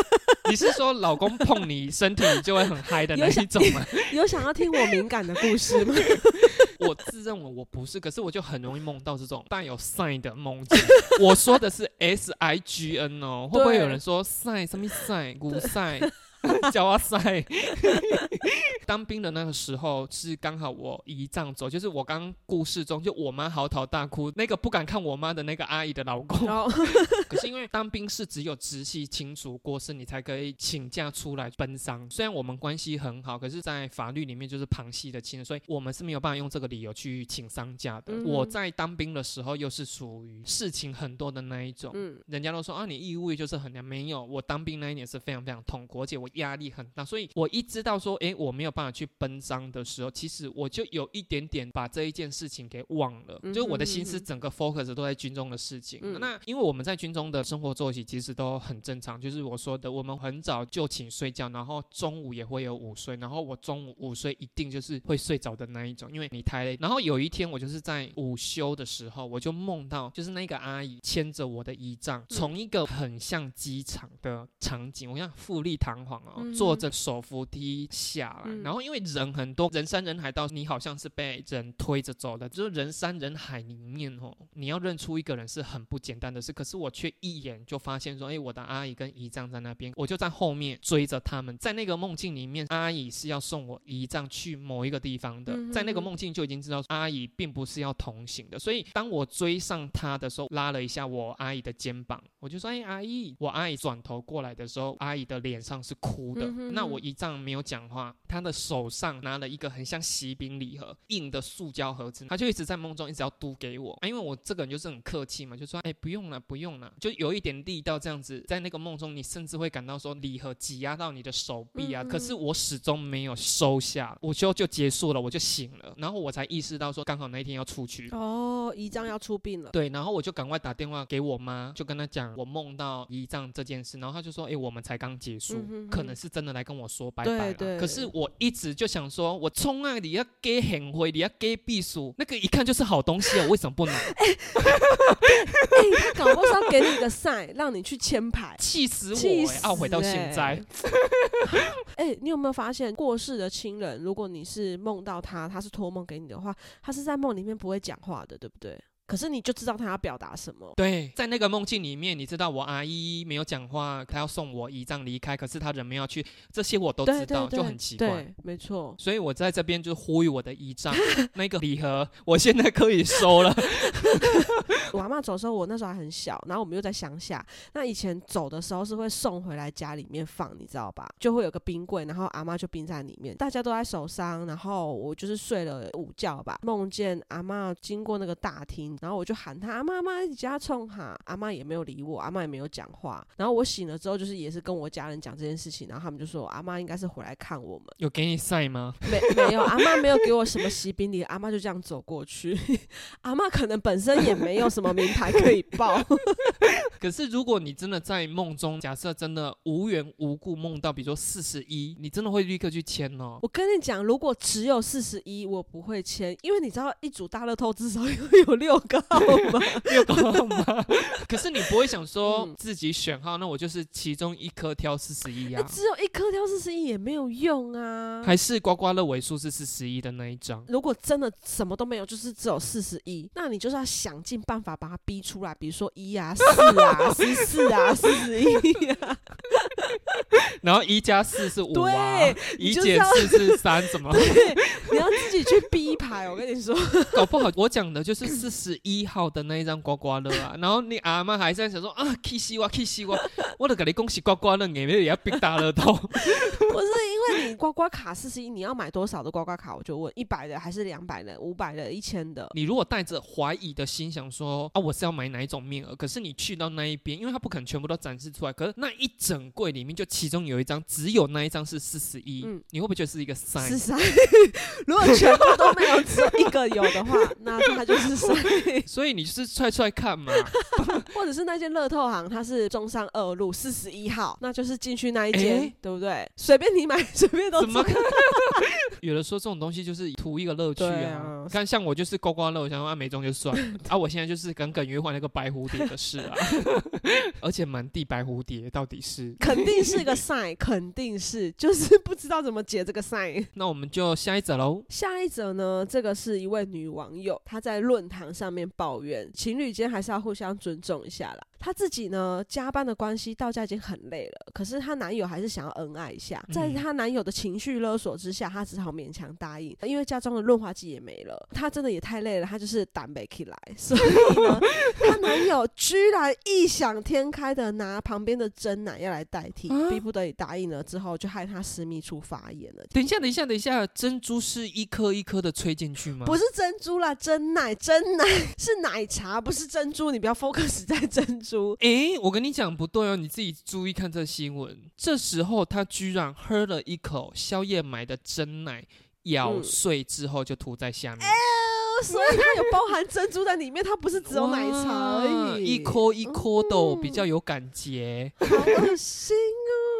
Speaker 1: [LAUGHS]
Speaker 2: 你是说老公碰你身体你就会很嗨的那一种吗？[LAUGHS]
Speaker 1: 有想要听我敏感的故事吗？[LAUGHS]
Speaker 2: 我自认为我不是，可是我就很容易梦到这种带有 sign 的梦境。我说的是 S I G N 哦，会不会有人说 sign 什么 sign 古 sign [LAUGHS] 叫啊 sign？[LAUGHS] 当兵的那个时候是刚好我姨丈走，就是我刚故事中就我妈嚎啕大哭，那个不敢看我妈的那个阿姨的老公。[LAUGHS] 可是因为当兵是只有直系亲属过世，你才可以请假出来奔丧。虽然我们关系很好，可是，在法律里面就是旁系的亲人，所以我们是没有办法用这个理由去请丧假的。
Speaker 1: 嗯
Speaker 2: 我在当兵的时候又是属于事情很多的那一种。
Speaker 1: 嗯，
Speaker 2: 人家都说啊，你义务就是很难，没有。我当兵那一年是非常非常痛苦，而且我压力很大，所以我一知道说，诶，我没有办法去奔丧的时候，其实我就有一点点把这一件事情给忘了，
Speaker 1: 嗯哼
Speaker 2: 就是我的心思整个 focus 都在军中的事情。
Speaker 1: 嗯
Speaker 2: 那因为我们在军中的生活作息其实都很正常，就是我说的，我们很早就寝睡觉，然后中午也会有午睡，然后我中午午睡一定就是会睡着的那一种，因为你太累。然后有一天我就是在午休的时候，我就梦到就是那个阿姨牵着我的仪仗，从一个很像机场的场景，我想富丽堂皇坐着手扶梯下来，
Speaker 1: 嗯。
Speaker 2: 然后因为人很多，人山人海到你好像是被人推着走的，就是人山人海里面哦，你要认出一个人是很不简单的事，可是我却一眼就发现说，哎，我的阿姨跟姨丈在那边，我就在后面追着他们，在那个梦境里面，阿姨是要送我姨丈去某一个地方的，在那个梦境就已经知道阿姨并不是要同行的，所以当我追上她的时候，拉了一下我阿姨的肩膀，我就说，哎，阿姨，我阿姨转头过来的时候，阿姨的脸上是哭的，
Speaker 1: 嗯
Speaker 2: 那我姨丈没有讲话，他的手上拿了一个很像喜饼礼盒硬的塑胶盒子，他就一直在梦中一直要嘟给我，啊，因为我这个人就是很客气嘛，就说哎不用了不用了，就有一点力道这样子，在那个梦中你甚至会感到说礼盒挤压到你的手臂啊，
Speaker 1: 嗯
Speaker 2: 可是我始终没有收下，午休就结束了，我就醒了，然后我才意识到说刚好那一天要出去。
Speaker 1: 哦，姨丈要出殡了。
Speaker 2: 对，然后我就赶快打电话给我妈，就跟她讲我梦到姨丈这件事，然后她就说：“哎、我们才刚结束，可能是真的来跟我说拜拜了。”
Speaker 1: 对
Speaker 2: 可是我一直就想说，我冲啊，你要给很灰，你要给避暑，那个一看就是好东西啊，我为什么不拿？[LAUGHS]
Speaker 1: 哎、他搞不好要给你一个 sign，让你去签牌。
Speaker 2: 气死我、
Speaker 1: 气
Speaker 2: 欸！懊悔到现在。[LAUGHS]
Speaker 1: 哎、你有没有发现过世的亲人，如果你是梦到他，他是托梦给你的话，他是在梦里面不会讲话的，对不对？可是你就知道他要表达什么。
Speaker 2: 对，在那个梦境里面，你知道我阿姨没有讲话，她要送我姨丈离开，可是她人没有去，这些我都知道，
Speaker 1: 对对
Speaker 2: 就很奇怪。
Speaker 1: 对，没错。
Speaker 2: 所以我在这边就呼吁我的姨丈，[LAUGHS] 那个礼盒我现在可以收了。[LAUGHS] [LAUGHS]
Speaker 1: 我阿妈走的时候，我那时候还很小，然后我们又在乡下。那以前走的时候是会送回来家里面放，你知道吧？就会有个冰柜，然后阿妈就冰在里面。大家都在手上，然后我就是睡了午觉吧，梦见阿妈经过那个大厅，然后我就喊她阿妈妈家冲哈，阿妈也没有理我，阿妈也没有讲话。然后我醒了之后，就是也是跟我家人讲这件事情，然后他们就说阿妈应该是回来看我们。
Speaker 2: 有给你晒吗？
Speaker 1: 没没有，阿妈没有给我什么喜饼礼，阿妈就这样走过去。[LAUGHS] 阿妈可能本身也没有什么名牌可以报。[LAUGHS]
Speaker 2: 可是如果你真的在梦中，假设真的无缘无故梦到，比如说四十一，你真的会立刻去签哦。
Speaker 1: 我跟你讲，如果只有四十一，我不会签，因为你知道一组大乐透至少有有六个号码，
Speaker 2: 六个号码。[LAUGHS] 可是你不会想说自己选号，那我就是其中一颗挑四十一呀。
Speaker 1: 只有一颗挑四十一也没有用啊。
Speaker 2: 还是刮刮乐尾数是四十一的那一张。
Speaker 1: 如果真的什么都没有，就是只有四十一，那你就是要想尽办法把把他逼出来，比如说一啊、四啊、十四啊、四十一啊。
Speaker 2: 然后一加四是五啊，一
Speaker 1: 减
Speaker 2: 四是三，怎么？
Speaker 1: 对，[LAUGHS] 你要自己去逼牌。我跟你说，
Speaker 2: 搞不好我讲的就是四十一号的那一张刮刮乐啊。然后你阿妈还在想说啊，K 西哇 K 西哇，我都给你恭喜刮刮乐，你们也要逼大乐透。
Speaker 1: 不是因为你刮刮卡四十一，你要买多少的刮刮卡？我就问一百的还是两百的、五百的、一千的？
Speaker 2: 你如果带着怀疑的心想说啊，我是要买哪一种面额？可是你去到那一边，因为他不可能全部都展示出来，可是那一整柜里面就其中有一张，只有那一张是四十一，嗯，你会不会觉得是一个三？
Speaker 1: 是三。[LAUGHS] 如果全部都没有，只有一个有的话，[LAUGHS] 那它就是三。
Speaker 2: 所以你就是踹踹看嘛，[LAUGHS]
Speaker 1: 或者是那间乐透行，它是中山二路四十一号，那就是进去那一间，对不对？随便你买，随便都。怎么？
Speaker 2: 有的说这种东西就是图一个乐趣啊。看像我就是刮刮乐，我想说啊没中就算了啊。我现在就是耿耿于怀那个白蝴蝶的事啊，而且满地白蝴蝶，到底是？
Speaker 1: 肯定是个 sign，肯定是，就是不知道怎么解这个 sign。[LAUGHS]
Speaker 2: 那我们就下一则喽。
Speaker 1: 下一则呢，这个是一位女网友，她在论坛上面抱怨，情侣间还是要互相尊重一下啦。她自己呢，加班的关系到家已经很累了，可是她男友还是想要恩爱一下，在她男友的情绪勒索之下，她只好勉强答应。因为家中的润滑剂也没了，她真的也太累了，她就是胆没起来，所以呢，她男友居然异想天开的拿旁边的真奶要来代替，逼不得已答应了之后，就害她私密处发炎了。
Speaker 2: 等一下，等一下，等一下，珍珠是一颗一颗的吹进去吗？
Speaker 1: 不是珍珠啦，真奶，真奶 [LAUGHS] 是奶茶，不是珍珠，你不要 focus 在珍珠。
Speaker 2: 哎，我跟你讲不对哦，你自己注意看这新闻。这时候他居然喝了一口宵夜买的真奶，咬碎之后就涂在下面。
Speaker 1: 所以它有包含珍珠在里面，它不是只有奶茶而已。
Speaker 2: 一颗一颗的，比较有感觉。
Speaker 1: 好恶心哦！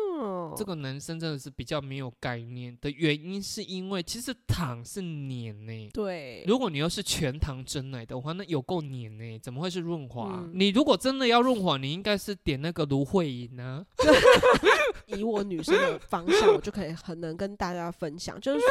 Speaker 2: 这个男生真的是比较没有概念的原因，是因为其实糖是黏呢。
Speaker 1: 对，
Speaker 2: 如果你要是全糖真奶的话，那有够黏呢，怎么会是润滑？你如果真的要润滑，你应该是点那个芦荟饮呢。[LAUGHS]
Speaker 1: 以我女生的方向，我就可以很能跟大家分享，就是说，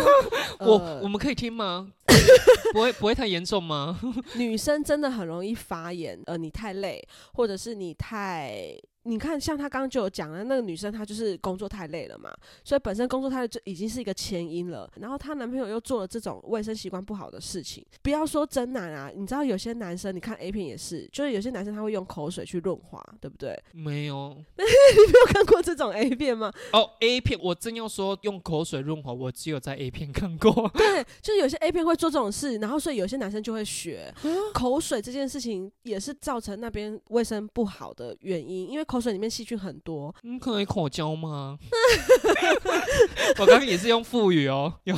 Speaker 1: [LAUGHS]
Speaker 2: 我我们可以听吗？[COUGHS] 不会不会太严重吗？
Speaker 1: 女生真的很容易发炎，呃，你太累，或者是你太。你看，像他刚刚就有讲了，那个女生她就是工作太累了嘛，所以本身工作太累就已经是一个前因了。然后她男朋友又做了这种卫生习惯不好的事情，不要说真男啊，你知道有些男生，你看 A 片也是，就是有些男生他会用口水去润滑，对不对？[LAUGHS]
Speaker 2: 没有，[LAUGHS]
Speaker 1: 你没有看过这种 A 片吗？
Speaker 2: 哦，A 片，我真要说用口水润滑，我只有在 A 片看过。[LAUGHS]
Speaker 1: 对，就是有些 A 片会做这种事，然后所以有些男生就会学口水这件事情，也是造成那边卫生不好的原因，因为口。口水里面细菌很多，
Speaker 2: 嗯，可能口交吗？[LAUGHS] 我刚刚也是用腹语哦，有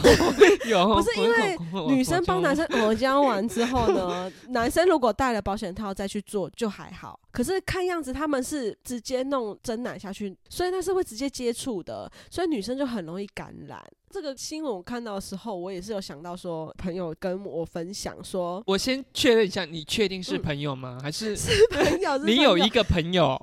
Speaker 2: 有，[LAUGHS]
Speaker 1: 不是因为女生帮男生口交完之后呢，[LAUGHS] 男生如果戴了保险套再去做就还好，可是看样子他们是直接弄真奶下去，所以那是会直接接触的，所以女生就很容易感染。这个新闻我看到的时候，我也是有想到说，朋友跟我分享说，
Speaker 2: 我先确认一下，你确定是朋友吗？还是
Speaker 1: 是朋友？
Speaker 2: 你有一个朋友？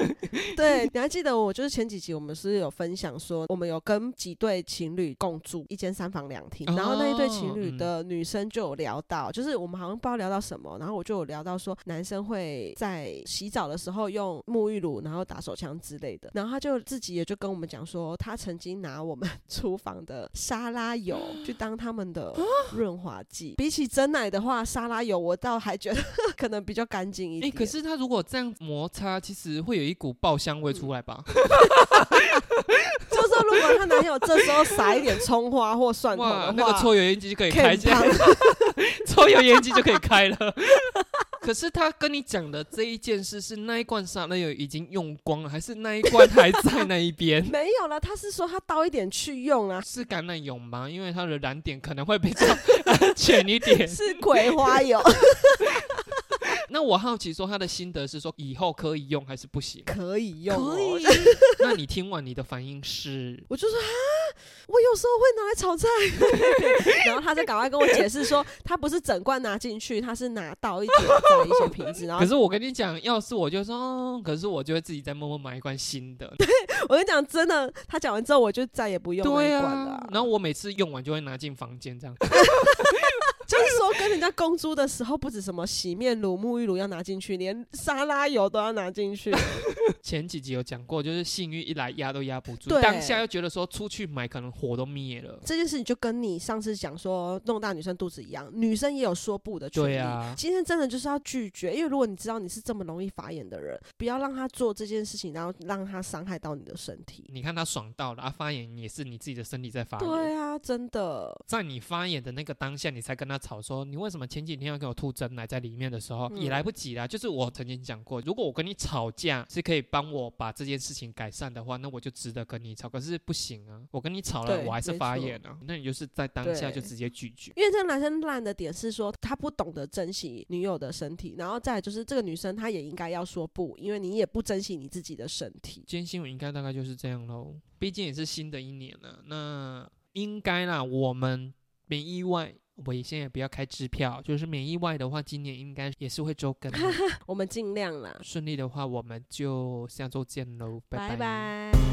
Speaker 2: [LAUGHS]
Speaker 1: 对，你还记得我就是前几集我们是有分享说，我们有跟几对情侣共住一间三房两厅，然后那一对情侣的女生就有聊到，就是我们好像不知道聊到什么，然后我就有聊到说，男生会在洗澡的时候用沐浴乳，然后打手枪之类的。然后他就自己也就跟我们讲说，他曾经拿我们 [LAUGHS] 厨房的沙拉油 [GASPS] 去当他们的润滑剂。[GASPS] 比起真奶的话，沙拉油我倒还觉得 [LAUGHS] 可能比较干净一
Speaker 2: 哎、
Speaker 1: 点。
Speaker 2: 可是他如果这样摩擦，其实会有一股爆香味出来吧？[LAUGHS]
Speaker 1: 就是说如果她男友这时候撒一点葱花或蒜头的话，，
Speaker 2: 那个抽油烟机就可以开，
Speaker 1: 健康
Speaker 2: 抽油烟机就可以开了。可是他跟你讲的这一件事是那一罐沙拉油已经用光了，还是那一罐还在那一边？[LAUGHS]
Speaker 1: 没有了。他是说他倒一点去用啊，
Speaker 2: 是橄榄油吗？因为它的燃点可能会比较 [LAUGHS] 安全一点。[LAUGHS]
Speaker 1: 是葵花油，
Speaker 2: 那我好奇说他的心得是说以后可以用还是不行？
Speaker 1: 可以用、哦，
Speaker 2: 可以。那你听完你的反应是？
Speaker 1: 我就说啊，我有时候会拿来炒菜，[LAUGHS] 然后他就赶快跟我解释说，他不是整罐拿进去，他是拿倒一点在一些瓶子，[LAUGHS] 然后
Speaker 2: 可是我跟你讲，要是我就说，哦可是我就会自己再默默买一罐新的。[LAUGHS]
Speaker 1: 我跟你讲，真的，他讲完之后我就再也不用那
Speaker 2: 对
Speaker 1: 一罐了
Speaker 2: 啊，然后我每次用完就会拿进房间这样。
Speaker 1: 就是说跟人家公租的时候，不止什么洗面乳、沐浴乳要拿进去，连沙拉油都要拿进去。[LAUGHS]
Speaker 2: 前几集有讲过，就是性欲一来压都压不住，当下又觉得说出去买可能火都灭了。
Speaker 1: 这件事情就跟你上次讲说弄大女生肚子一样，女生也有说不的权利。
Speaker 2: 对啊
Speaker 1: 今天真的就是要拒绝，因为如果你知道你是这么容易发炎的人，不要让他做这件事情，然后让他伤害到你的身体。
Speaker 2: 你看他爽到了，啊，发炎也是你自己的身体在发炎。
Speaker 1: 对啊，真的，
Speaker 2: 在你发炎的那个当下，你才跟他吵说，你为什么前几天要给我吐真奶在里面的时候，
Speaker 1: 嗯
Speaker 2: 也来不及啦。就是我曾经讲过，如果我跟你吵架是可以帮我把这件事情改善的话，那我就值得跟你吵。可是不行啊，我跟你吵了，我还是发炎啊，那你就是在当下就直接拒绝。
Speaker 1: 因为这个男生烂的点是说他不懂得珍惜女友的身体，然后再来就是这个女生她也应该要说不，因为你也不珍惜你自己的身体。
Speaker 2: 今天新闻应该大概就是这样喽，毕竟也是新的一年了，那应该啦，我们没意外。我也现在不要开支票，就是免意外的话，今年应该也是会周更的。[LAUGHS]
Speaker 1: 我们尽量啦，
Speaker 2: 顺利的话，我们就下周见喽，拜。
Speaker 1: 拜拜